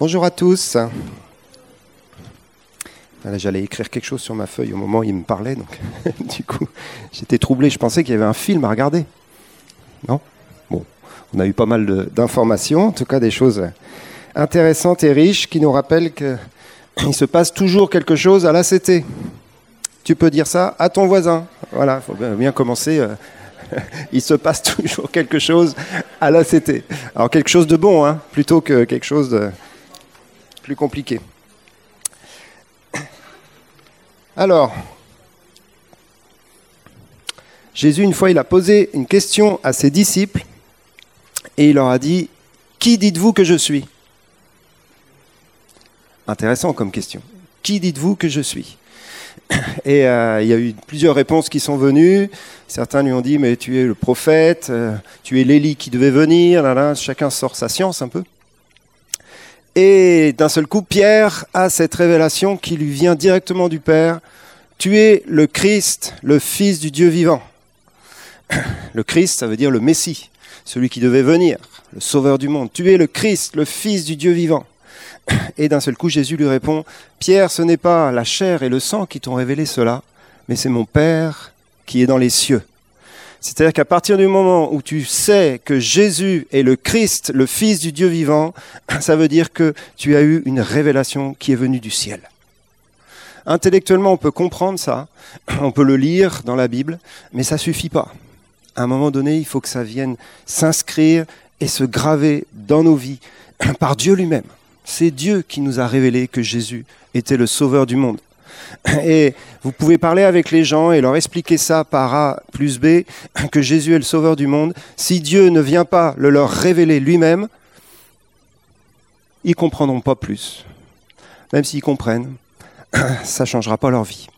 Bonjour à tous. J'allais écrire quelque chose sur ma feuille au moment où il me parlait, donc du coup j'étais troublé. Je pensais qu'il y avait un film à regarder. Non? Bon, on a eu pas mal d'informations, en tout cas des choses intéressantes et riches qui nous rappellent qu'il se passe toujours quelque chose à l'ACT. Tu peux dire ça à ton voisin. Voilà, il faut bien commencer. Euh, il se passe toujours quelque chose à l'ACT. Alors quelque chose de bon, hein, plutôt que quelque chose de compliqué. Alors, Jésus, une fois, il a posé une question à ses disciples et il leur a dit, Qui dites-vous que je suis? Intéressant comme question. Qui dites-vous que je suis? Et euh, il y a eu plusieurs réponses qui sont venues. Certains lui ont dit, mais tu es le prophète, euh, tu es l'Élie qui devait venir. Là, chacun sort sa science un peu. Et d'un seul coup, Pierre a cette révélation qui lui vient directement du Père. Tu es le Christ, le Fils du Dieu vivant. Le Christ, ça veut dire le Messie, celui qui devait venir, le Sauveur du monde. Tu es le Christ, le Fils du Dieu vivant. Et d'un seul coup, Jésus lui répond, Pierre, ce n'est pas la chair et le sang qui t'ont révélé cela, mais c'est mon Père qui est dans les cieux. C'est-à-dire qu'à partir du moment où tu sais que Jésus est le Christ, le Fils du Dieu vivant, ça veut dire que tu as eu une révélation qui est venue du ciel. Intellectuellement, on peut comprendre ça, on peut le lire dans la Bible, mais ça suffit pas. À un moment donné, il faut que ça vienne s'inscrire et se graver dans nos vies par Dieu lui-même. C'est Dieu qui nous a révélé que Jésus était le Sauveur du monde. Et vous pouvez parler avec les gens et leur expliquer ça par A plus B, que Jésus est le Sauveur du monde. Si Dieu ne vient pas le leur révéler lui-même, ils comprendront pas plus. Même s'ils comprennent, ça ne changera pas leur vie.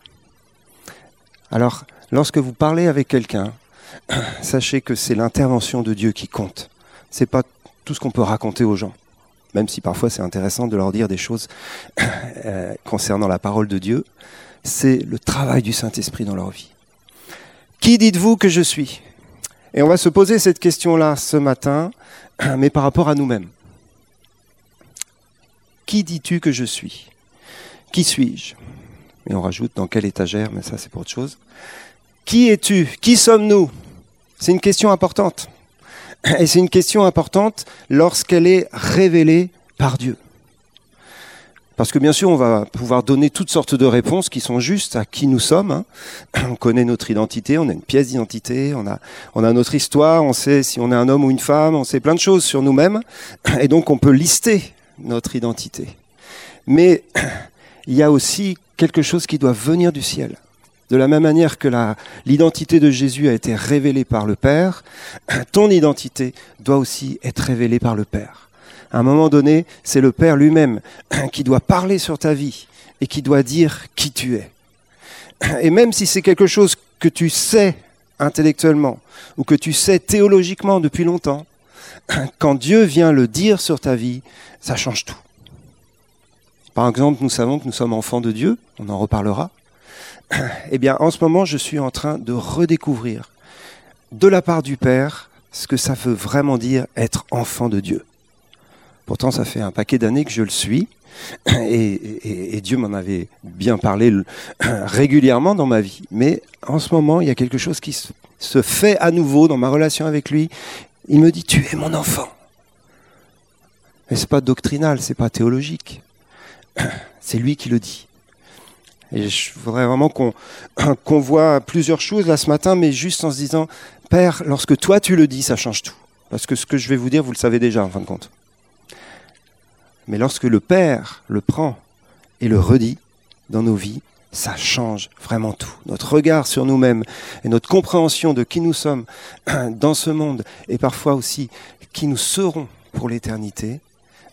Alors, lorsque vous parlez avec quelqu'un, sachez que c'est l'intervention de Dieu qui compte. Ce n'est pas tout ce qu'on peut raconter aux gens même si parfois c'est intéressant de leur dire des choses euh, concernant la parole de Dieu, c'est le travail du Saint-Esprit dans leur vie. Qui dites-vous que je suis? Et on va se poser cette question-là ce matin, mais par rapport à nous-mêmes. Qui dis-tu que je suis? Qui suis-je? Et on rajoute dans quelle étagère, mais ça c'est pour autre chose. Qui es-tu? Qui sommes-nous? C'est une question importante. Et c'est une question importante lorsqu'elle est révélée par Dieu. Parce que bien sûr, on va pouvoir donner toutes sortes de réponses qui sont justes à qui nous sommes. Hein. On connaît notre identité, on a une pièce d'identité, on a, on a notre histoire, on sait si on est un homme ou une femme, on sait plein de choses sur nous-mêmes. Et donc on peut lister notre identité. Mais il y a aussi quelque chose qui doit venir du ciel. De la même manière que l'identité de Jésus a été révélée par le Père, ton identité doit aussi être révélée par le Père. À un moment donné, c'est le Père lui-même qui doit parler sur ta vie et qui doit dire qui tu es. Et même si c'est quelque chose que tu sais intellectuellement ou que tu sais théologiquement depuis longtemps, quand Dieu vient le dire sur ta vie, ça change tout. Par exemple, nous savons que nous sommes enfants de Dieu, on en reparlera. Eh bien, en ce moment, je suis en train de redécouvrir de la part du Père ce que ça veut vraiment dire être enfant de Dieu. Pourtant, ça fait un paquet d'années que je le suis, et, Dieu m'en avait bien parlé régulièrement dans ma vie. Mais en ce moment, il y a quelque chose qui se fait à nouveau dans ma relation avec lui. Il me dit, tu es mon enfant. Mais c'est pas doctrinal, c'est pas théologique. C'est lui qui le dit. Et je voudrais vraiment qu'on voit plusieurs choses là ce matin, mais juste en se disant, Père, lorsque toi tu le dis, ça change tout. Parce que ce que je vais vous dire, vous le savez déjà en fin de compte. Mais lorsque le Père le prend et le redit dans nos vies, ça change vraiment tout. Notre regard sur nous-mêmes et notre compréhension de qui nous sommes dans ce monde et parfois aussi qui nous serons pour l'éternité,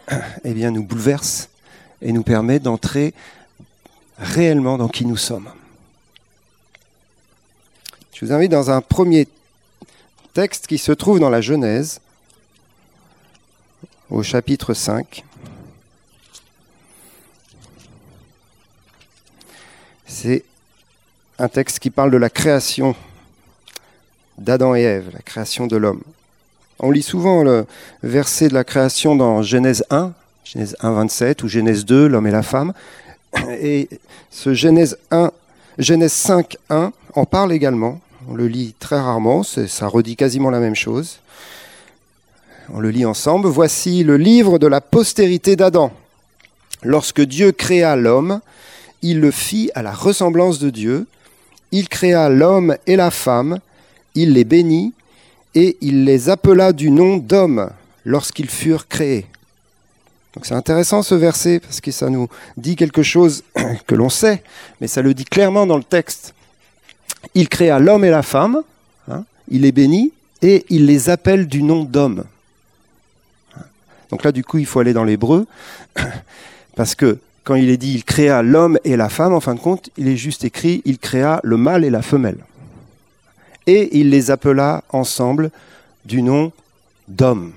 eh bien, nous bouleverse et nous permet d'entrer réellement dans qui nous sommes. Je vous invite dans un premier texte qui se trouve dans la Genèse, au chapitre 5. C'est un texte qui parle de la création d'Adam et Ève, la création de l'homme. On lit souvent le verset de la création dans Genèse 1, Genèse 1, 27, ou Genèse 2, l'homme et la femme. Et ce Genèse 1, Genèse 5, 1 en parle également. On le lit très rarement, ça redit quasiment la même chose. On le lit ensemble. Voici le livre de la postérité d'Adam. Lorsque Dieu créa l'homme, il le fit à la ressemblance de Dieu. Il créa l'homme et la femme, il les bénit, et il les appela du nom d'homme lorsqu'ils furent créés. Donc c'est intéressant ce verset parce que ça nous dit quelque chose que l'on sait, mais ça le dit clairement dans le texte. Il créa l'homme et la femme, hein, il les bénit et il les appelle du nom d'homme. Donc là, du coup, il faut aller dans l'hébreu, parce que quand il est dit il créa l'homme et la femme, en fin de compte, il est juste écrit il créa le mâle et la femelle. Et il les appela ensemble du nom d'homme.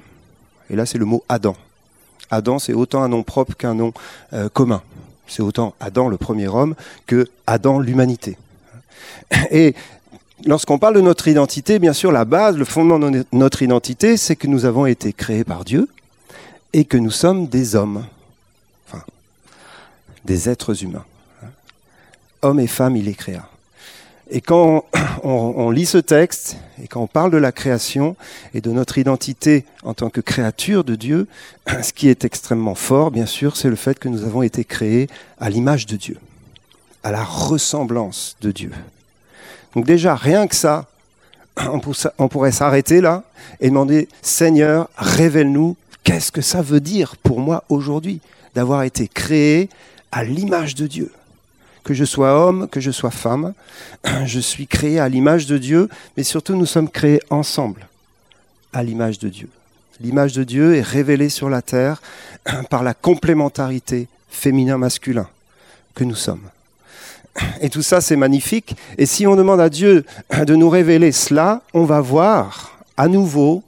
Et là, c'est le mot Adam. Adam, c'est autant un nom propre qu'un nom euh, commun. C'est autant Adam, le premier homme, que Adam, l'humanité. Et lorsqu'on parle de notre identité, bien sûr, la base, le fondement de notre identité, c'est que nous avons été créés par Dieu et que nous sommes des hommes, enfin, des êtres humains. Hommes et femmes, il les créa. Et quand on, lit ce texte et quand on parle de la création et de notre identité en tant que créature de Dieu, ce qui est extrêmement fort, bien sûr, c'est le fait que nous avons été créés à l'image de Dieu, à la ressemblance de Dieu. Donc déjà, rien que ça, on pourrait s'arrêter là et demander, Seigneur, révèle-nous qu'est-ce que ça veut dire pour moi aujourd'hui d'avoir été créé à l'image de Dieu que je sois homme, que je sois femme. Je suis créé à l'image de Dieu, mais surtout nous sommes créés ensemble à l'image de Dieu. L'image de Dieu est révélée sur la terre par la complémentarité féminin-masculin que nous sommes. Et tout ça, c'est magnifique. Et si on demande à Dieu de nous révéler cela, on va voir à nouveau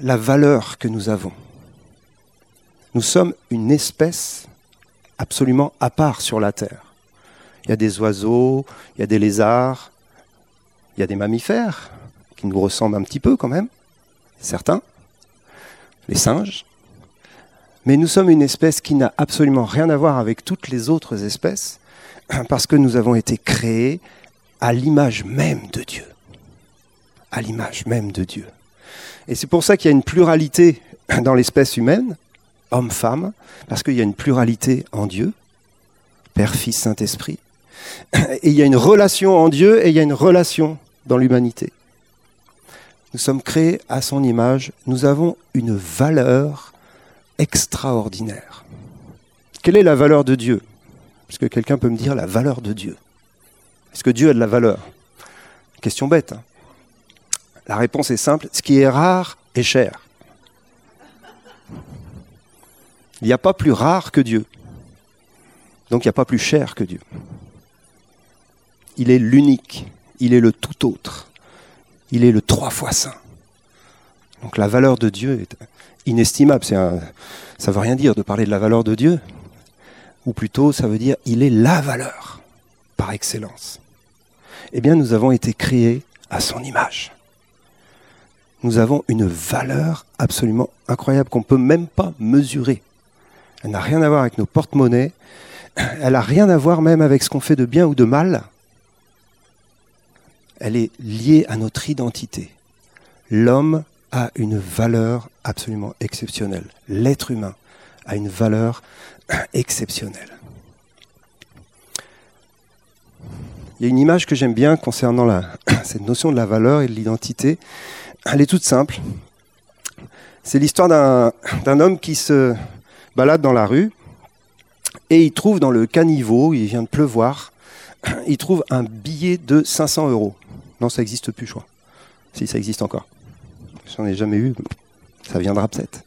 la valeur que nous avons. Nous sommes une espèce absolument à part sur la terre. Il y a des oiseaux, il y a des lézards, il y a des mammifères qui nous ressemblent un petit peu quand même, certains, les singes. Mais nous sommes une espèce qui n'a absolument rien à voir avec toutes les autres espèces, parce que nous avons été créés à l'image même de Dieu. À l'image même de Dieu. Et c'est pour ça qu'il y a une pluralité dans l'espèce humaine, homme-femme, parce qu'il y a une pluralité en Dieu, Père, Fils, Saint-Esprit. Et il y a une relation en Dieu et il y a une relation dans l'humanité. Nous sommes créés à son image, nous avons une valeur extraordinaire. Quelle est la valeur de Dieu? Parce que quelqu'un peut me dire la valeur de Dieu. Est-ce que Dieu a de la valeur? Question bête. Hein. la réponse est simple, ce qui est rare est cher. Il n'y a pas plus rare que Dieu. Donc il n'y a pas plus cher que Dieu il est l'unique, il est le tout autre, il est le trois fois saint. Donc la valeur de Dieu est inestimable. ça ne veut rien dire de parler de la valeur de Dieu, ou plutôt ça veut dire il est la valeur par excellence. Eh bien nous avons été créés à son image. Nous avons une valeur absolument incroyable qu'on ne peut même pas mesurer. Elle n'a rien à voir avec nos porte-monnaies, elle n'a rien à voir même avec ce qu'on fait de bien ou de mal elle est liée à notre identité. L'homme a une valeur absolument exceptionnelle. L'être humain a une valeur exceptionnelle. Il y a une image que j'aime bien concernant cette notion de la valeur et de l'identité. Elle est toute simple. C'est l'histoire d'un homme qui se balade dans la rue et il trouve dans le caniveau, il vient de pleuvoir, il trouve un billet de 500 euros. Ça n'existe plus, je crois. Si, ça existe encore. J'en ai jamais eu. Ça viendra peut-être.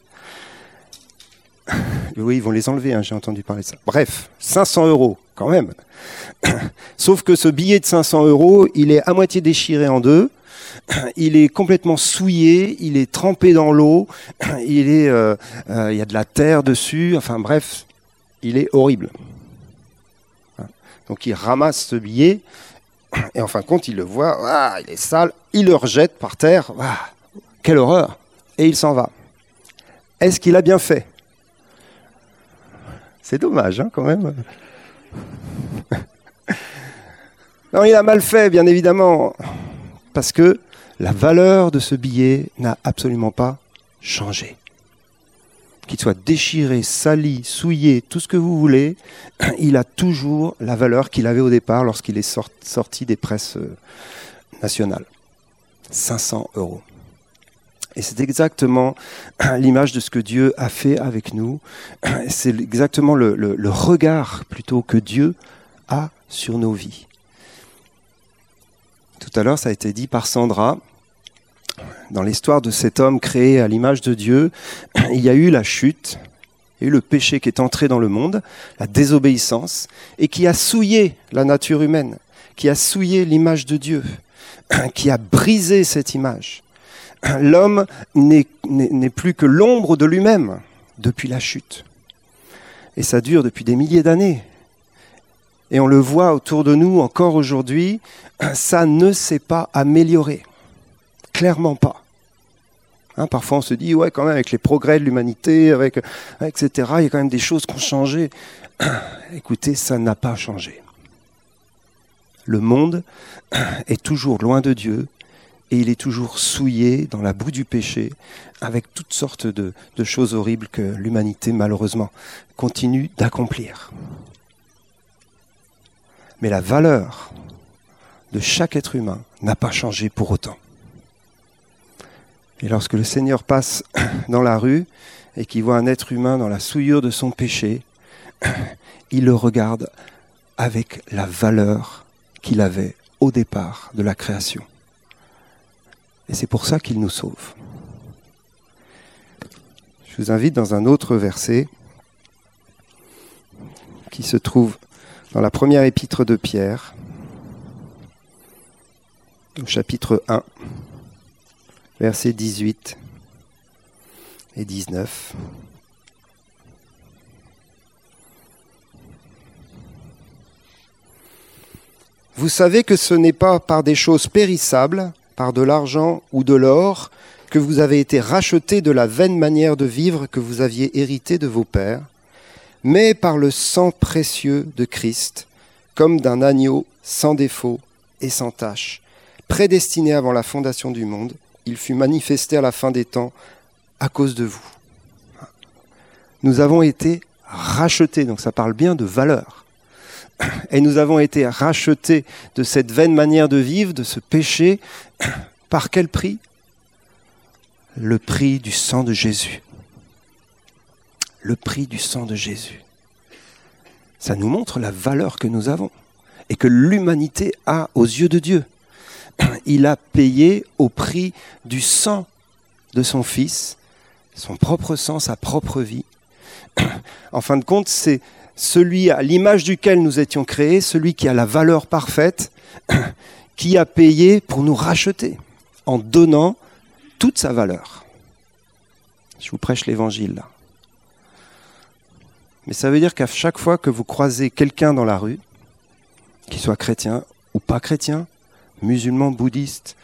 Oui, ils vont les enlever, hein, j'ai entendu parler de ça. Bref, 500 euros, quand même. Sauf que ce billet de 500 euros, il est à moitié déchiré en deux. Il est complètement souillé, il est trempé dans l'eau, il, est, euh, euh, il y a de la terre dessus, enfin bref, il est horrible. Donc il ramasse ce billet, et en fin de compte, il le voit, ah, il est sale, il le rejette par terre, quelle horreur, et il s'en va. Est-ce qu'il a bien fait? C'est dommage, hein, quand même. non, il a mal fait, bien évidemment, parce que la valeur de ce billet n'a absolument pas changé. Qu'il soit déchiré, sali, souillé, tout ce que vous voulez, il a toujours la valeur qu'il avait au départ lorsqu'il est sorti des presses euh, nationales. 500 euros. Et c'est exactement l'image de ce que Dieu a fait avec nous. C'est exactement le, le, regard plutôt que Dieu a sur nos vies. Tout à l'heure, ça a été dit par Sandra. Dans l'histoire de cet homme créé à l'image de Dieu, il y a eu la chute, il eu le péché qui est entré dans le monde, la désobéissance, et qui a souillé la nature humaine, qui a souillé l'image de Dieu, qui a brisé cette image. L'homme n'est plus que l'ombre de lui-même depuis la chute. Et ça dure depuis des milliers d'années. Et on le voit autour de nous encore aujourd'hui, ça ne s'est pas amélioré. Clairement pas. Hein, parfois on se dit, ouais, quand même, avec les progrès de l'humanité, avec, etc., il y a quand même des choses qui ont changé. Écoutez, ça n'a pas changé. Le monde est toujours loin de Dieu et il est toujours souillé dans la boue du péché avec toutes sortes de, de choses horribles que l'humanité, malheureusement, continue d'accomplir. Mais la valeur de chaque être humain n'a pas changé pour autant. Et lorsque le Seigneur passe dans la rue et qu'il voit un être humain dans la souillure de son péché, il le regarde avec la valeur qu'il avait au départ de la création. Et c'est pour ça qu'il nous sauve. Je vous invite dans un autre verset qui se trouve dans la première épître de Pierre, au chapitre 1, versets 18 et 19. Vous savez que ce n'est pas par des choses périssables, par de l'argent ou de l'or, que vous avez été rachetés de la vaine manière de vivre que vous aviez hérité de vos pères, mais par le sang précieux de Christ, comme d'un agneau sans défaut et sans tache, prédestiné avant la fondation du monde, il fut manifesté à la fin des temps à cause de vous. Nous avons été rachetés, donc ça parle bien de valeur. Et nous avons été rachetés de cette vaine manière de vivre, de ce péché, par quel prix? Le prix du sang de Jésus. Le prix du sang de Jésus. Ça nous montre la valeur que nous avons et que l'humanité a aux yeux de Dieu. Il a payé au prix du sang de son Fils, son propre sang, sa propre vie. En fin de compte, c'est celui à l'image duquel nous étions créés, celui qui a la valeur parfaite, qui a payé pour nous racheter en donnant toute sa valeur. Je vous prêche l'évangile. Mais ça veut dire qu'à chaque fois que vous croisez quelqu'un dans la rue, qu'il soit chrétien ou pas chrétien, musulman, bouddhiste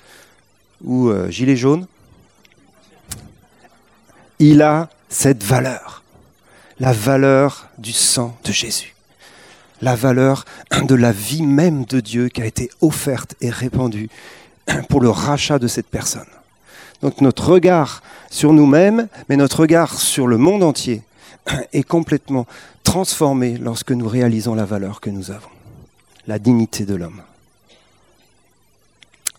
ou euh, gilet jaune, il a cette valeur la valeur du sang de Jésus, la valeur de la vie même de Dieu qui a été offerte et répandue pour le rachat de cette personne. Donc notre regard sur nous-mêmes, mais notre regard sur le monde entier est complètement transformé lorsque nous réalisons la valeur que nous avons, la dignité de l'homme.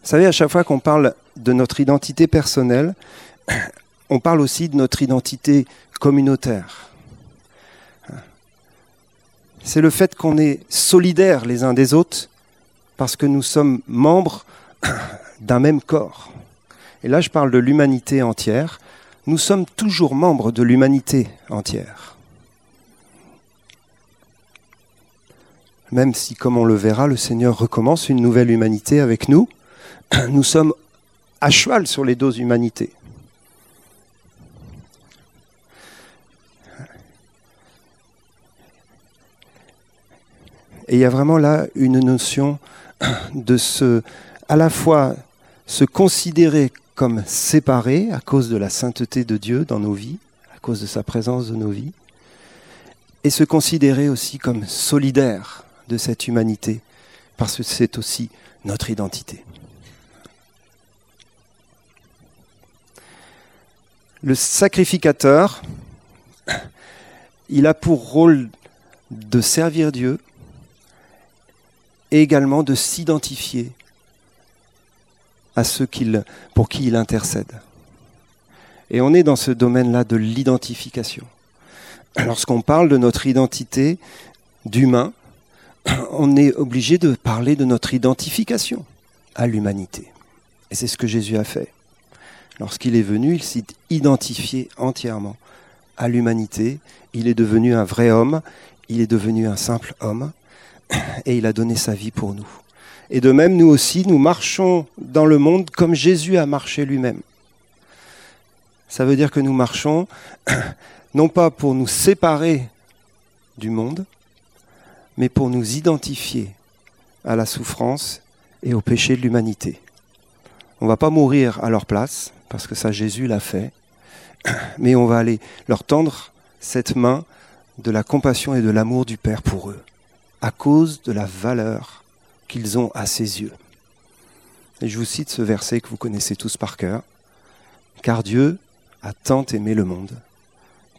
Vous savez, à chaque fois qu'on parle de notre identité personnelle, on parle aussi de notre identité communautaire c'est le fait qu'on est solidaires les uns des autres parce que nous sommes membres d'un même corps. Et là, je parle de l'humanité entière. Nous sommes toujours membres de l'humanité entière. Même si, comme on le verra, le Seigneur recommence une nouvelle humanité avec nous, nous sommes à cheval sur les deux humanités. Et il y a vraiment là une notion de se, à la fois se considérer comme séparés à cause de la sainteté de Dieu dans nos vies, à cause de sa présence dans nos vies, et se considérer aussi comme solidaire de cette humanité, parce que c'est aussi notre identité. Le sacrificateur, il a pour rôle de servir Dieu et également de s'identifier à ceux pour qui il intercède. Et on est dans ce domaine-là de l'identification. Lorsqu'on parle de notre identité d'humain, on est obligé de parler de notre identification à l'humanité. Et c'est ce que Jésus a fait. Lorsqu'il est venu, il s'est identifié entièrement à l'humanité. Il est devenu un vrai homme, il est devenu un simple homme, et il a donné sa vie pour nous. Et de même, nous aussi, nous marchons dans le monde comme Jésus a marché lui-même. Ça veut dire que nous marchons non pas pour nous séparer du monde, mais pour nous identifier à la souffrance et au péché de l'humanité. On va pas mourir à leur place, parce que ça Jésus l'a fait, mais on va aller leur tendre cette main de la compassion et de l'amour du Père pour eux, à cause de la valeur qu'ils ont à ses yeux. Et je vous cite ce verset que vous connaissez tous par cœur. Car Dieu a tant aimé le monde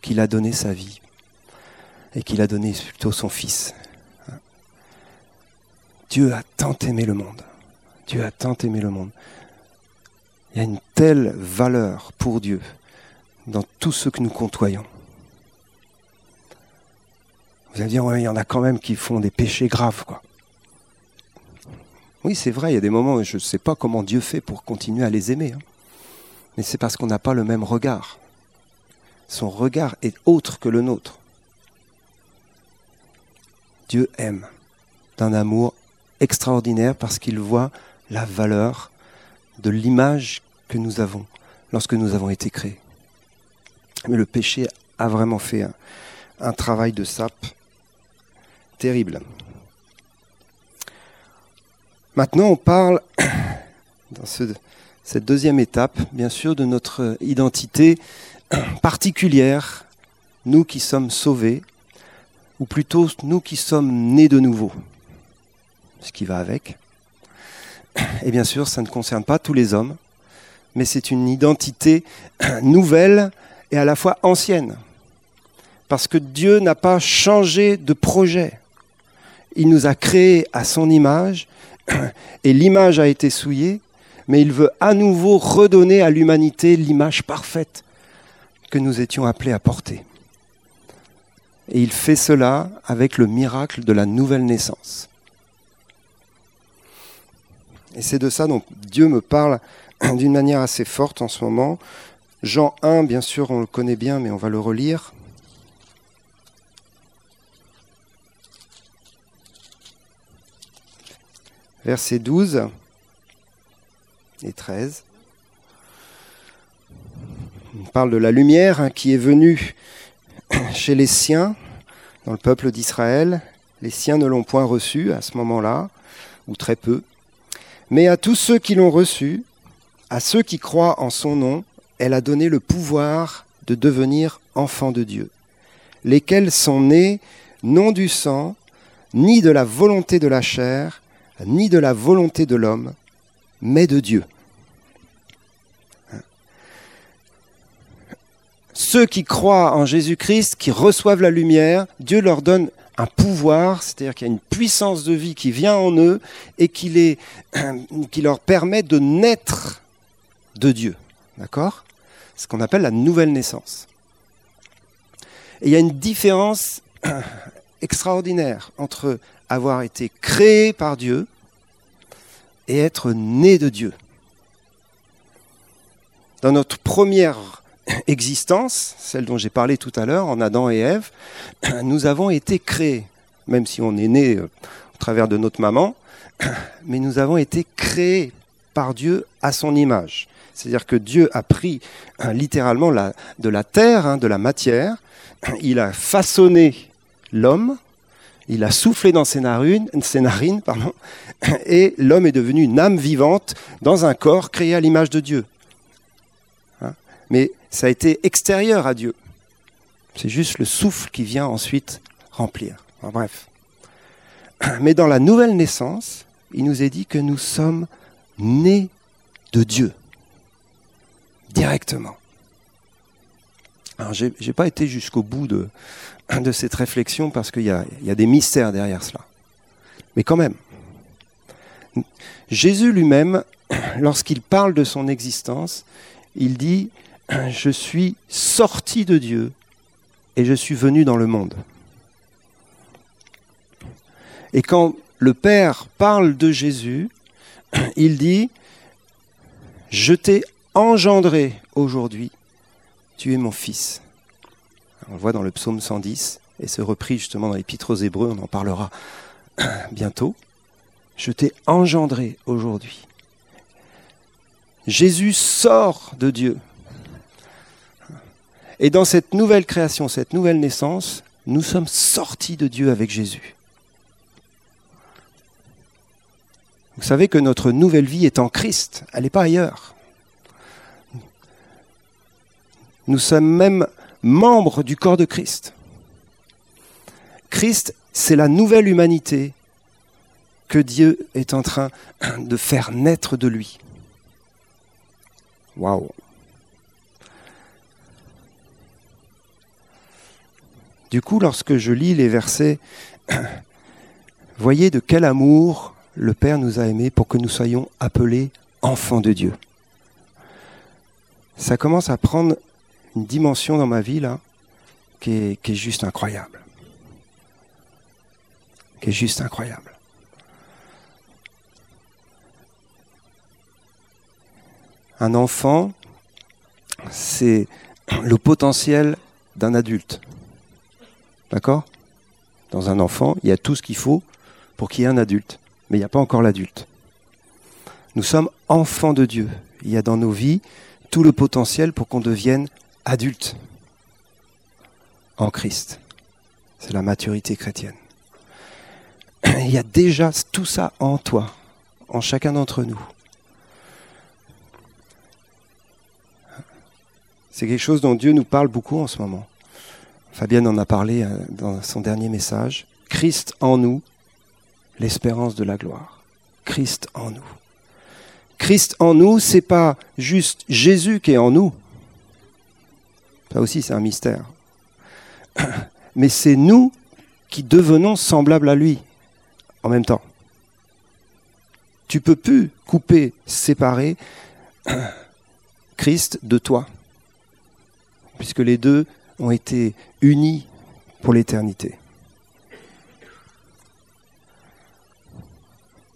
qu'il a donné sa vie et qu'il a donné plutôt son Fils. Dieu a tant aimé le monde. Dieu a tant aimé le monde. Il y a une telle valeur pour Dieu dans tout ce que nous côtoyons. Vous allez dire, il y en a quand même qui font des péchés graves, quoi. Oui, c'est vrai, il y a des moments où je ne sais pas comment Dieu fait pour continuer à les aimer. Hein. Mais c'est parce qu'on n'a pas le même regard. Son regard est autre que le nôtre. Dieu aime d'un amour extraordinaire parce qu'il voit la valeur de l'image que nous avons lorsque nous avons été créés. Mais le péché a vraiment fait un, travail de sape terrible. Maintenant, on parle, dans cette deuxième étape, bien sûr, de notre identité particulière, nous qui sommes sauvés, ou plutôt nous qui sommes nés de nouveau, ce qui va avec. Et bien sûr, ça ne concerne pas tous les hommes, mais c'est une identité nouvelle et à la fois ancienne. Parce que Dieu n'a pas changé de projet. Il nous a créés à son image et l'image a été souillée, mais il veut à nouveau redonner à l'humanité l'image parfaite que nous étions appelés à porter. Et il fait cela avec le miracle de la nouvelle naissance. Et c'est de ça dont Dieu me parle d'une manière assez forte en ce moment. Jean 1, bien sûr, on le connaît bien, mais on va le relire. versets 12 et 13. On parle de la lumière hein, qui est venue chez les siens, dans le peuple d'Israël. Les siens ne l'ont point reçue à ce moment-là, ou très peu. Mais à tous ceux qui l'ont reçue, à ceux qui croient en son nom, elle a donné le pouvoir de devenir enfants de Dieu, lesquels sont nés non du sang, ni de la volonté de la chair, ni de la volonté de l'homme, mais de Dieu. Ceux qui croient en Jésus-Christ, qui reçoivent la lumière, Dieu leur donne un pouvoir, c'est-à-dire qu'il y a une puissance de vie qui vient en eux et qui, qui leur permet de naître de Dieu. D'accord? Ce qu'on appelle la nouvelle naissance. Et il y a une différence extraordinaire entre avoir été créé par Dieu et être né de Dieu. Dans notre première existence, celle dont j'ai parlé tout à l'heure, en Adam et Ève, nous avons été créés, même si on est né euh, au travers de notre maman, mais nous avons été créés par Dieu à son image. C'est-à-dire que Dieu a pris hein, littéralement de la terre, hein, de la matière, il a façonné l'homme il a soufflé dans ses narines, et l'homme est devenu une âme vivante dans un corps créé à l'image de Dieu. Hein? Mais ça a été extérieur à Dieu. C'est juste le souffle qui vient ensuite remplir. bref. Mais dans la nouvelle naissance, il nous est dit que nous sommes nés de Dieu, directement. Alors, je n'ai pas été jusqu'au bout de, cette réflexion parce qu'il y, y a, des mystères derrière cela. Mais quand même, Jésus lui-même, lorsqu'il parle de son existence, il dit, je suis sorti de Dieu et je suis venu dans le monde. Et quand le Père parle de Jésus, il dit, je t'ai engendré aujourd'hui, tu es mon fils. On le voit dans le psaume 110, et c'est repris justement dans l'Épître aux Hébreux, on en parlera bientôt. Je t'ai engendré aujourd'hui. Jésus sort de Dieu. Et dans cette nouvelle création, cette nouvelle naissance, nous sommes sortis de Dieu avec Jésus. Vous savez que notre nouvelle vie est en Christ, elle n'est pas ailleurs. Nous sommes même membres du corps de Christ. Christ, c'est la nouvelle humanité que Dieu est en train de faire naître de lui. Waouh Du coup, lorsque je lis les versets, voyez de quel amour le Père nous a aimés pour que nous soyons appelés enfants de Dieu. Ça commence à prendre une dimension dans ma vie là qui est, qui est juste incroyable. Qui est juste incroyable. Un enfant, c'est le potentiel d'un adulte. D'accord? Dans un enfant, il y a tout ce qu'il faut pour qu'il y ait un adulte, mais il n'y a pas encore l'adulte. Nous sommes enfants de Dieu. Il y a dans nos vies tout le potentiel pour qu'on devienne adulte en Christ. C'est la maturité chrétienne. Il y a déjà tout ça en toi, en chacun d'entre nous. C'est quelque chose dont Dieu nous parle beaucoup en ce moment. Fabienne en a parlé euh, dans son dernier message. Christ en nous, l'espérance de la gloire. Christ en nous. Christ en nous, c'est pas juste Jésus qui est en nous. Ça aussi, c'est un mystère. Mais c'est nous qui devenons semblables à lui en même temps. Tu peux plus couper, séparer Christ de toi puisque les deux ont été unis pour l'éternité.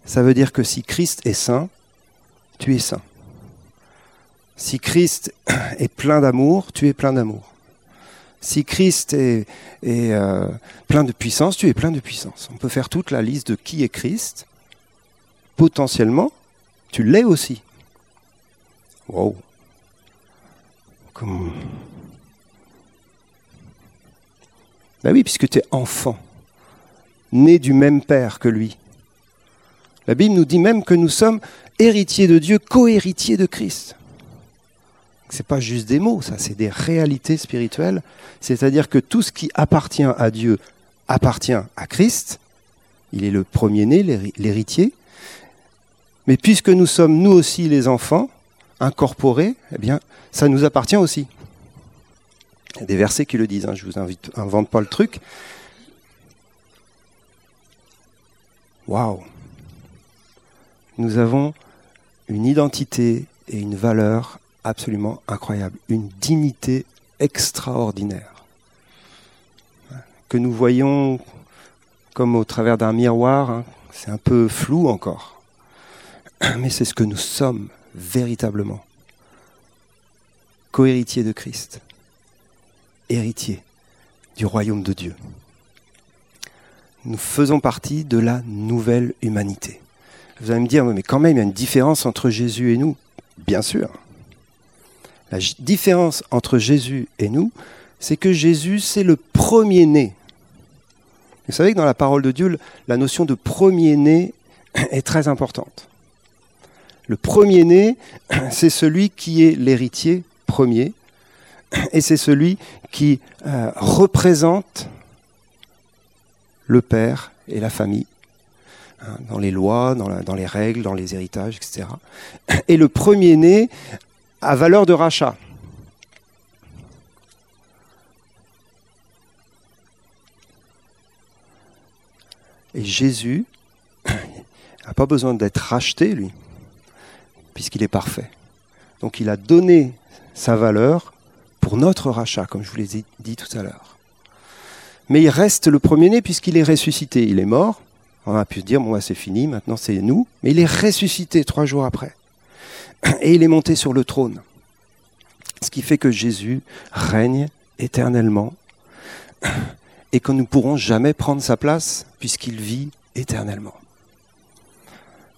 Ça veut dire que si Christ est saint, tu es saint. Si Christ est plein d'amour, tu es plein d'amour. Si Christ est, euh, plein de puissance, tu es plein de puissance. On peut faire toute la liste de qui est Christ. Potentiellement, tu l'es aussi. Wow. Ben oui, puisque tu es enfant, né du même père que lui. La Bible nous dit même que nous sommes héritiers de Dieu, co-héritiers de Christ. Ce n'est pas juste des mots, ça, c'est des réalités spirituelles. C'est-à-dire que tout ce qui appartient à Dieu appartient à Christ. Il est le premier-né, l'héritier. Mais puisque nous sommes nous aussi les enfants, incorporés, eh bien, ça nous appartient aussi. Il y a des versets qui le disent, hein, je vous invite, invente pas le truc. Waouh Nous avons une identité et une valeur absolument incroyable, une dignité extraordinaire, que nous voyons comme au travers d'un miroir, hein. c'est un peu flou encore, mais c'est ce que nous sommes véritablement, cohéritiers de Christ héritiers du royaume de Dieu. Nous faisons partie de la nouvelle humanité. Vous allez me dire, mais quand même, il y a une différence entre Jésus et nous. Bien sûr. La différence entre Jésus et nous, c'est que Jésus, c'est le premier-né. Vous savez que dans la parole de Dieu, la notion de premier-né est très importante. Le premier-né, c'est celui qui est l'héritier premier, et c'est celui qui euh, représente le père et la famille, hein, dans les lois, dans, dans, les règles, dans les héritages, etc. Et le premier-né a valeur de rachat. Et Jésus n'a pas besoin d'être racheté, lui, puisqu'il est parfait. Donc il a donné sa valeur pour notre rachat, comme je vous l'ai dit tout à l'heure. Mais il reste le premier-né puisqu'il est ressuscité. Il est mort. On a pu se dire, bon, bah, c'est fini, maintenant c'est nous. Mais il est ressuscité trois jours après. Et il est monté sur le trône. Ce qui fait que Jésus règne éternellement et que nous ne pourrons jamais prendre sa place puisqu'il vit éternellement.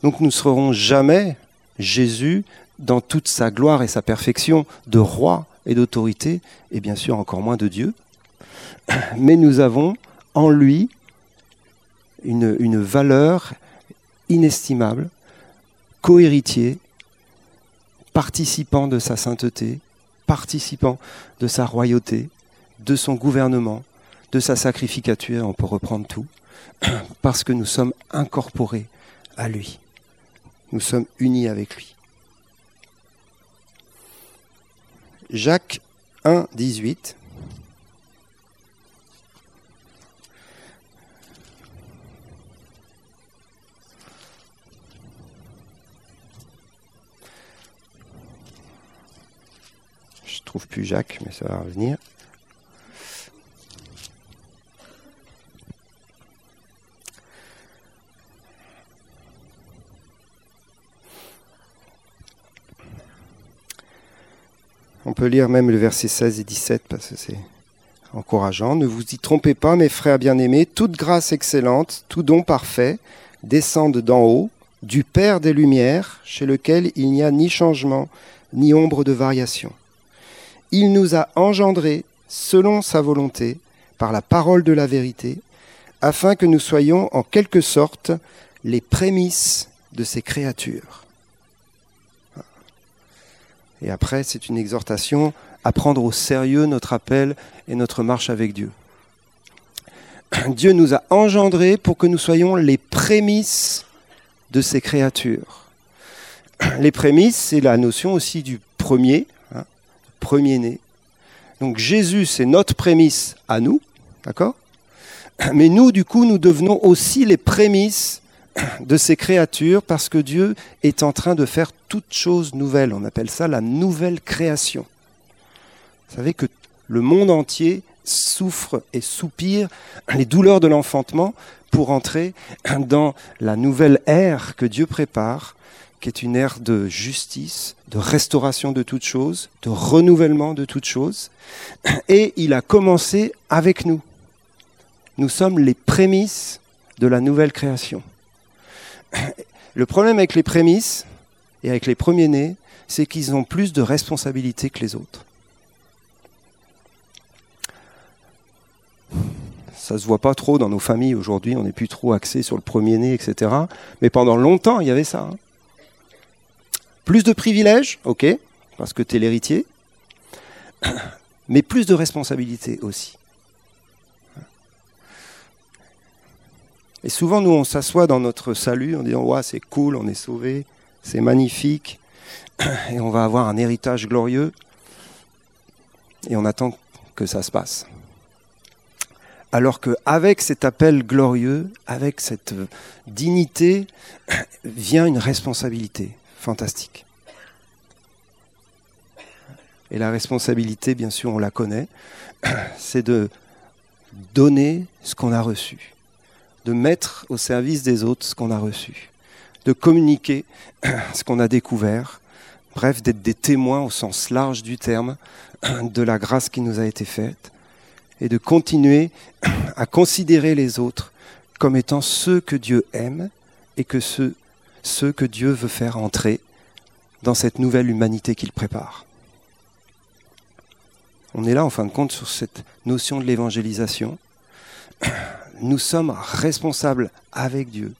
Donc nous ne serons jamais Jésus dans toute sa gloire et sa perfection de roi et d'autorité, et bien sûr encore moins de Dieu, mais nous avons en lui une, une valeur inestimable, cohéritier, participant de sa sainteté, participant de sa royauté, de son gouvernement, de sa sacrificature, on peut reprendre tout, parce que nous sommes incorporés à lui. Nous sommes unis avec lui. Jacques 1, 18. Je trouve plus Jacques, mais ça va revenir. On peut lire même le verset 16 et 17 parce que c'est encourageant. Ne vous y trompez pas, mes frères bien-aimés, toute grâce excellente, tout don parfait descendent d'en haut, du Père des Lumières, chez lequel il n'y a ni changement, ni ombre de variation. Il nous a engendrés selon sa volonté, par la parole de la vérité, afin que nous soyons en quelque sorte les prémices de ces créatures. Et après, c'est une exhortation à prendre au sérieux notre appel et notre marche avec Dieu. Dieu nous a engendrés pour que nous soyons les prémices de ces créatures. Les prémices, c'est la notion aussi du premier, premier-né. Donc Jésus, c'est notre prémisse à nous, d'accord? Mais nous, du coup, nous devenons aussi les prémices de ces créatures parce que Dieu est en train de faire toutes choses nouvelles. On appelle ça la nouvelle création. Vous savez que le monde entier souffre et soupire les douleurs de l'enfantement pour entrer dans la nouvelle ère que Dieu prépare, qui est une ère de justice, de restauration de toutes choses, de renouvellement de toutes choses. Et il a commencé avec nous. Nous sommes les prémices de la nouvelle création. Le problème avec les prémices et avec les premiers-nés, c'est qu'ils ont plus de responsabilités que les autres. Ça ne se voit pas trop dans nos familles aujourd'hui, on n'est plus trop axé sur le premier-né, etc. Mais pendant longtemps, il y avait ça. Hein. Plus de privilèges, ok, parce que tu es l'héritier, mais plus de responsabilités aussi. Et souvent, nous, on s'assoit dans notre salut en disant Ouais, c'est cool, on est sauvé, c'est magnifique, et on va avoir un héritage glorieux. Et on attend que ça se passe. Alors qu'avec cet appel glorieux, avec cette dignité, vient une responsabilité fantastique. Et la responsabilité, bien sûr, on la connaît, c'est de donner ce qu'on a reçu de mettre au service des autres ce qu'on a reçu, de communiquer ce qu'on a découvert, bref, d'être des témoins au sens large du terme de la grâce qui nous a été faite, et de continuer à considérer les autres comme étant ceux que Dieu aime et que ceux, ceux que Dieu veut faire entrer dans cette nouvelle humanité qu'il prépare. On est là, en fin de compte, sur cette notion de l'évangélisation nous sommes responsables avec Dieu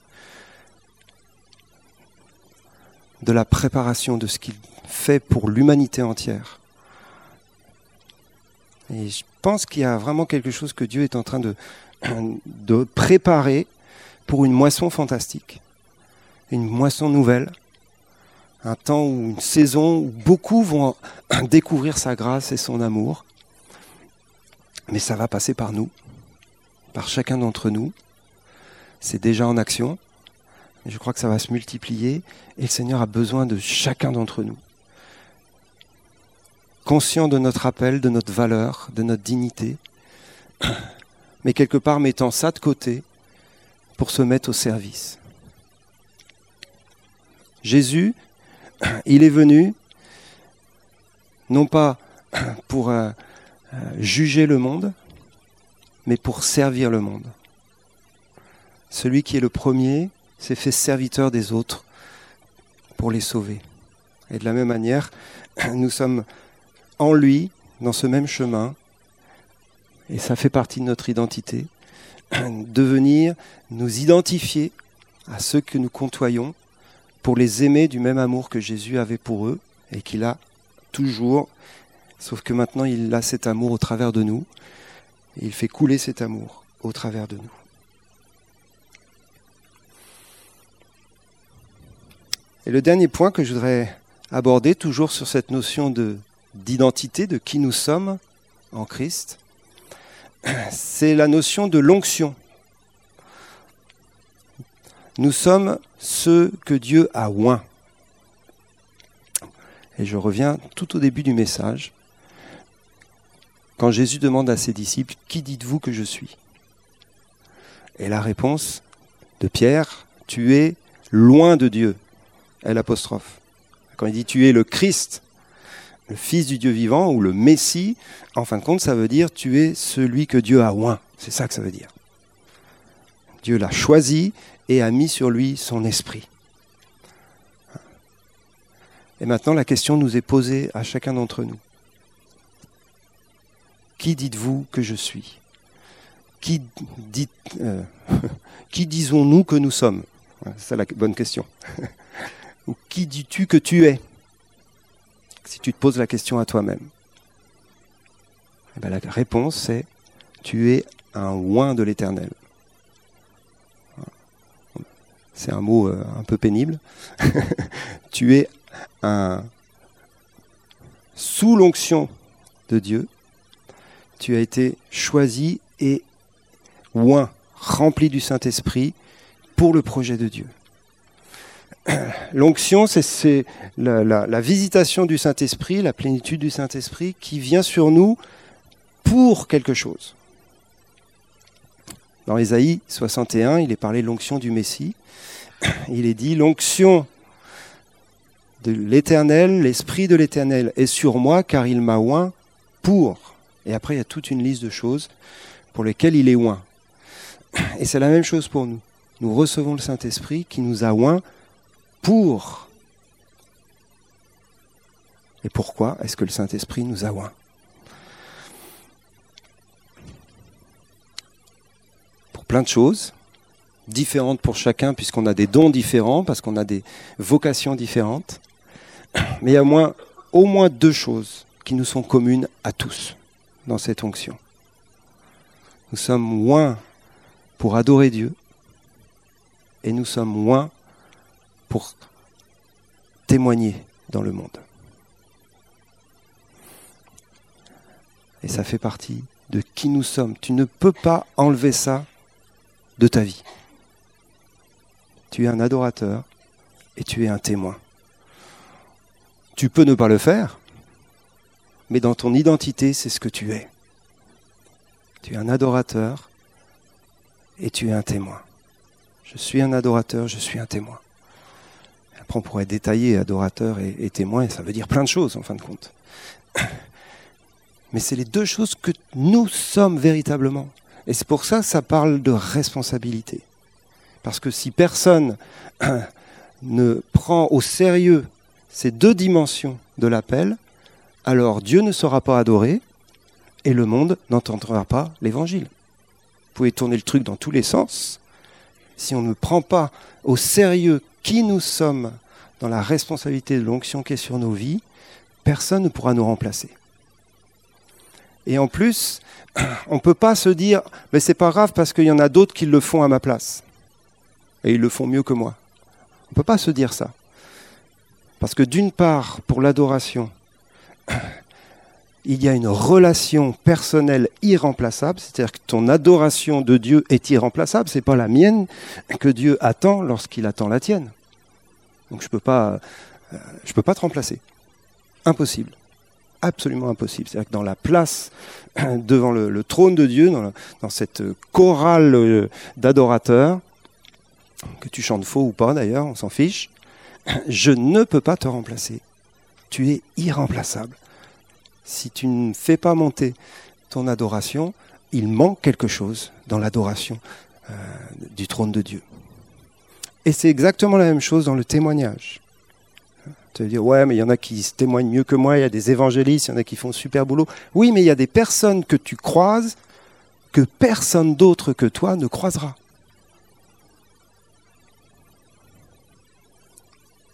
de la préparation de ce qu'il fait pour l'humanité entière. Et je pense qu'il y a vraiment quelque chose que Dieu est en train de, de préparer pour une moisson fantastique, une moisson nouvelle, un temps ou une saison où beaucoup vont découvrir sa grâce et son amour. Mais ça va passer par nous, par chacun d'entre nous. C'est déjà en action. Je crois que ça va se multiplier et le Seigneur a besoin de chacun d'entre nous. Conscient de notre appel, de notre valeur, de notre dignité, mais quelque part mettant ça de côté pour se mettre au service. Jésus, il est venu non pas pour euh, euh, juger le monde, mais pour servir le monde. Celui qui est le premier s'est fait serviteur des autres pour les sauver. Et de la même manière, nous sommes en lui, dans ce même chemin, et ça fait partie de notre identité, de venir nous identifier à ceux que nous côtoyons pour les aimer du même amour que Jésus avait pour eux et qu'il a toujours, sauf que maintenant il a cet amour au travers de nous, et il fait couler cet amour au travers de nous. Et le dernier point que je voudrais aborder, toujours sur cette notion de, d'identité, de qui nous sommes en Christ, c'est la notion de l'onction. Nous sommes ceux que Dieu a oints. Et je reviens tout au début du message, quand Jésus demande à ses disciples, Qui dites-vous que je suis? Et la réponse de Pierre, Tu es loin de Dieu. Elle apostrophe. Quand il dit Tu es le Christ, le Fils du Dieu vivant ou le Messie, en fin de compte, ça veut dire tu es celui que Dieu a oint. C'est ça que ça veut dire. Dieu l'a choisi et a mis sur lui son esprit. Et maintenant, la question nous est posée à chacun d'entre nous. Qui dites-vous que je suis? Qui, euh, qui disons-nous que nous sommes? C'est la bonne question. Ou qui dis-tu que tu es? Si tu te poses la question à toi-même eh ben, La réponse c'est tu es un oin de l'éternel. C'est un mot euh, un peu pénible. tu es un sous l'onction de Dieu. Tu as été choisi et oin, rempli du Saint-Esprit pour le projet de Dieu. L'onction, c'est la, visitation du Saint-Esprit, la plénitude du Saint-Esprit qui vient sur nous pour quelque chose. Dans Ésaïe 61, il est parlé de l'onction du Messie. Il est dit l'onction de l'Éternel, l'Esprit de l'Éternel est sur moi car il m'a oint pour. Et après, il y a toute une liste de choses pour lesquelles il est oint. Et c'est la même chose pour nous. Nous recevons le Saint-Esprit qui nous a oint pour. Et pourquoi est-ce que le Saint-Esprit nous a oint plein de choses, différentes pour chacun, puisqu'on a des dons différents, parce qu'on a des vocations différentes. Mais il y a au moins deux choses qui nous sont communes à tous dans cette onction. Nous sommes moins pour adorer Dieu et nous sommes moins pour témoigner dans le monde. Et ça fait partie de qui nous sommes. Tu ne peux pas enlever ça de ta vie. Tu es un adorateur et tu es un témoin. Tu peux ne pas le faire, mais dans ton identité, c'est ce que tu es. Tu es un adorateur et tu es un témoin. Je suis un adorateur, je suis un témoin. Après, on pourrait détailler adorateur et, témoin, ça veut dire plein de choses en fin de compte. Mais c'est les deux choses que nous sommes véritablement. Et c'est pour ça que ça parle de responsabilité. Parce que si personne ne prend au sérieux ces deux dimensions de l'appel, alors Dieu ne sera pas adoré et le monde n'entendra pas l'évangile. Vous pouvez tourner le truc dans tous les sens. Si on ne prend pas au sérieux qui nous sommes dans la responsabilité de l'onction qui est sur nos vies, personne ne pourra nous remplacer. Et en plus, on ne peut pas se dire, mais c'est pas grave parce qu'il y en a d'autres qui le font à ma place. Et ils le font mieux que moi. On ne peut pas se dire ça. Parce que d'une part, pour l'adoration, il y a une relation personnelle irremplaçable, c'est-à-dire que ton adoration de Dieu est irremplaçable, ce n'est pas la mienne que Dieu attend lorsqu'il attend la tienne. Donc je ne peux, pas, euh, peux pas te remplacer. Impossible. Absolument impossible. C'est-à-dire que dans la place devant le, trône de Dieu, dans, cette chorale euh, d'adorateurs, que tu chantes faux ou pas d'ailleurs, on s'en fiche, je ne peux pas te remplacer. Tu es irremplaçable. Si tu ne fais pas monter ton adoration, il manque quelque chose dans l'adoration euh, du trône de Dieu. Et c'est exactement la même chose dans le témoignage. Vas dire, ouais, mais il y en a qui se témoignent mieux que moi, il y a des évangélistes, il y en a qui font super boulot. Oui, mais il y a des personnes que tu croises que personne d'autre que toi ne croisera.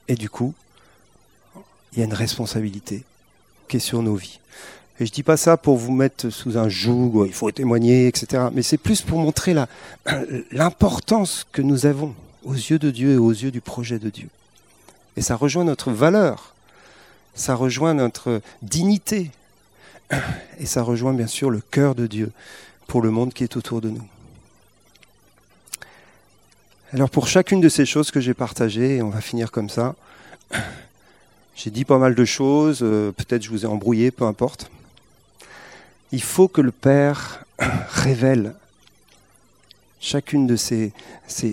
Et du coup, il y a une responsabilité qui est sur nos vies. Et je ne dis pas ça pour vous mettre sous un joug, il faut témoigner, etc. Mais c'est plus pour montrer l'importance que nous avons aux yeux de Dieu et aux yeux du projet de Dieu. Et ça rejoint notre valeur, ça rejoint notre dignité, et ça rejoint bien sûr le cœur de Dieu pour le monde qui est autour de nous. Alors pour chacune de ces choses que j'ai partagées, et on va finir comme ça, j'ai dit pas mal de choses, euh, peut-être je vous ai embrouillé, peu importe. Il faut que le Père révèle chacune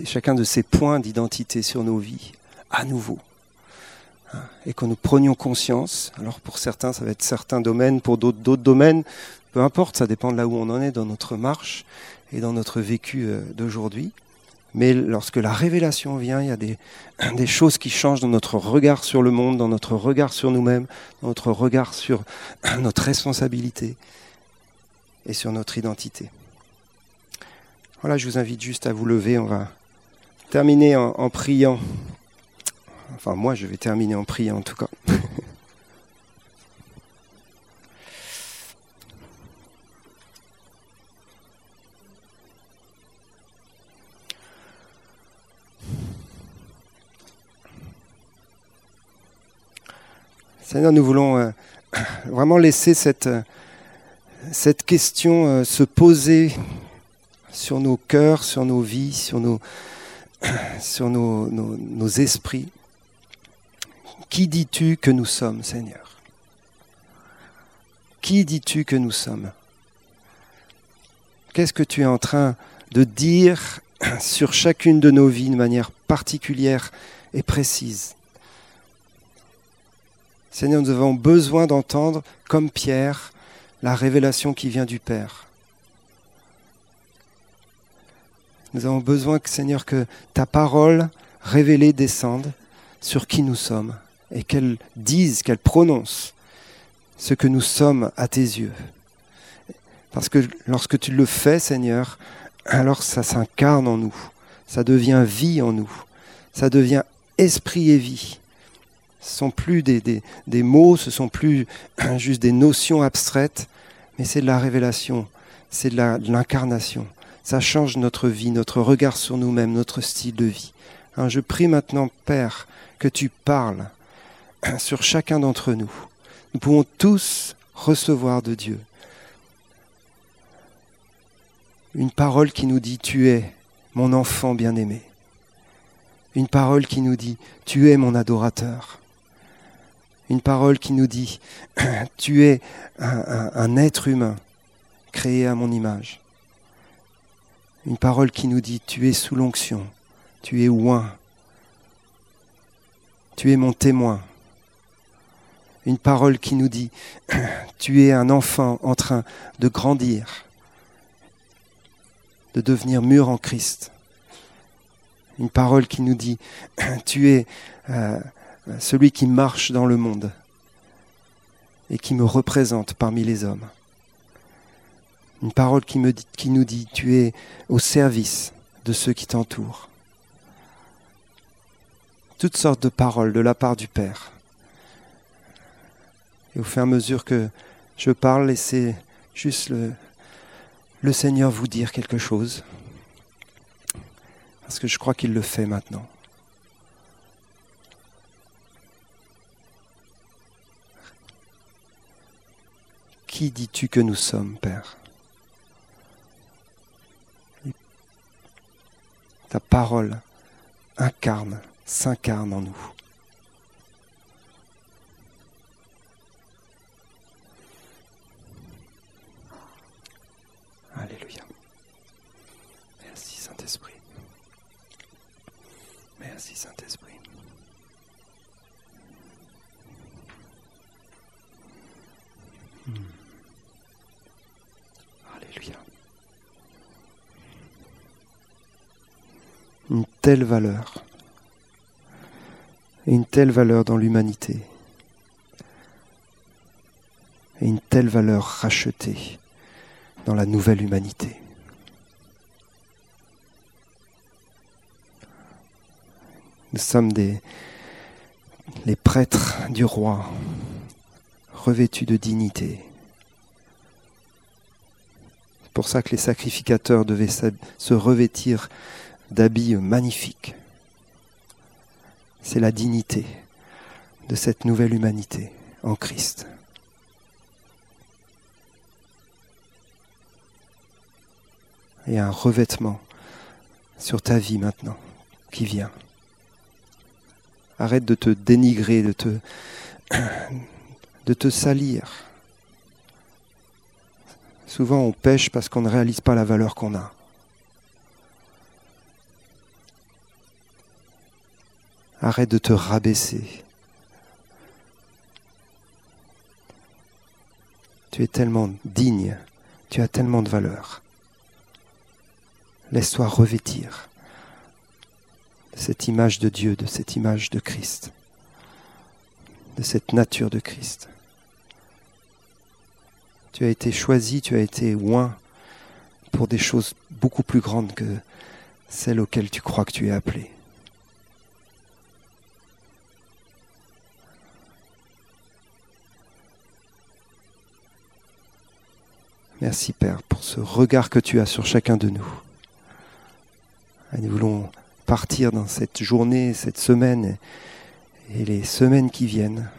chacun de ces points d'identité sur nos vies à nouveau. Et que nous prenions conscience. Alors pour certains, ça va être certains domaines, pour d'autres, d'autres domaines. Peu importe, ça dépend de là où on en est dans notre marche et dans notre vécu euh, d'aujourd'hui. Mais lorsque la révélation vient, il y a des, choses qui changent dans notre regard sur le monde, dans notre regard sur nous-mêmes, dans notre regard sur notre responsabilité et sur notre identité. Voilà, je vous invite juste à vous lever. On va terminer en priant. Enfin, moi, je vais terminer en priant en tout cas. Seigneur, nous voulons euh, vraiment laisser cette, euh, cette question euh, se poser sur nos cœurs, sur nos vies, sur nos, sur nos, nos esprits. Qui dis-tu que nous sommes, Seigneur? Qui dis-tu que nous sommes? Qu'est-ce que tu es en train de dire sur chacune de nos vies de manière particulière et précise? Seigneur, nous avons besoin d'entendre, comme Pierre, la révélation qui vient du Père. Nous avons besoin, Seigneur, que ta parole révélée descende sur qui nous sommes et qu'elle dise, qu'elle prononce ce que nous sommes à tes yeux. Parce que lorsque tu le fais, Seigneur, alors ça s'incarne en nous, ça devient vie en nous, ça devient esprit et vie ce sont plus des, des, mots, ce sont plus juste des notions abstraites, mais c'est de la révélation, c'est de l'incarnation. Ça change notre vie, notre regard sur nous-mêmes, notre style de vie. Hein, je prie maintenant, Père, que tu parles sur chacun d'entre nous. Nous pouvons tous recevoir de Dieu une parole qui nous dit Tu es mon enfant bien-aimé. Une parole qui nous dit Tu es mon adorateur une parole qui nous dit, tu es un, être humain créé à mon image. Une parole qui nous dit, tu es sous l'onction, tu es oint, tu es mon témoin. Une parole qui nous dit, tu es un enfant en train de grandir, de devenir mûr en Christ. Une parole qui nous dit, tu es euh, celui qui marche dans le monde et qui me représente parmi les hommes. Une parole qui, nous dit, tu es au service de ceux qui t'entourent. Toutes sortes de paroles de la part du Père. Et au fur et à mesure que je parle, laissez juste le, le Seigneur vous dire quelque chose. Parce que je crois qu'il le fait maintenant. Qui dis-tu que nous sommes, Père? Ta parole incarne, s'incarne en nous. Merci Saint-Esprit. Hmm. Alléluia. Une telle valeur. Une telle valeur dans l'humanité. Et une telle valeur rachetée dans la nouvelle humanité. Nous sommes des, les prêtres du roi, revêtus de dignité. C'est pour ça que les sacrificateurs devaient se revêtir d'habits magnifiques. C'est la dignité de cette nouvelle humanité en Christ. Et un revêtement sur ta vie maintenant qui vient. Arrête de te dénigrer, de te, salir. Souvent on pêche parce qu'on ne réalise pas la valeur qu'on a. Arrête de te rabaisser. Tu es tellement digne, tu as tellement de valeur. Laisse-toi revêtir cette image de Dieu, de cette image de Christ, de cette nature de Christ. Tu as été choisi, tu as été oint pour des choses beaucoup plus grandes que celles auxquelles tu crois que tu es appelé. Merci Père pour ce regard que tu as sur chacun de nous. Nous voulons partir dans cette journée, cette semaine et les semaines qui viennent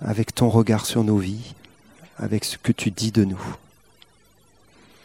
avec ton regard sur nos vies, avec ce que tu dis de nous.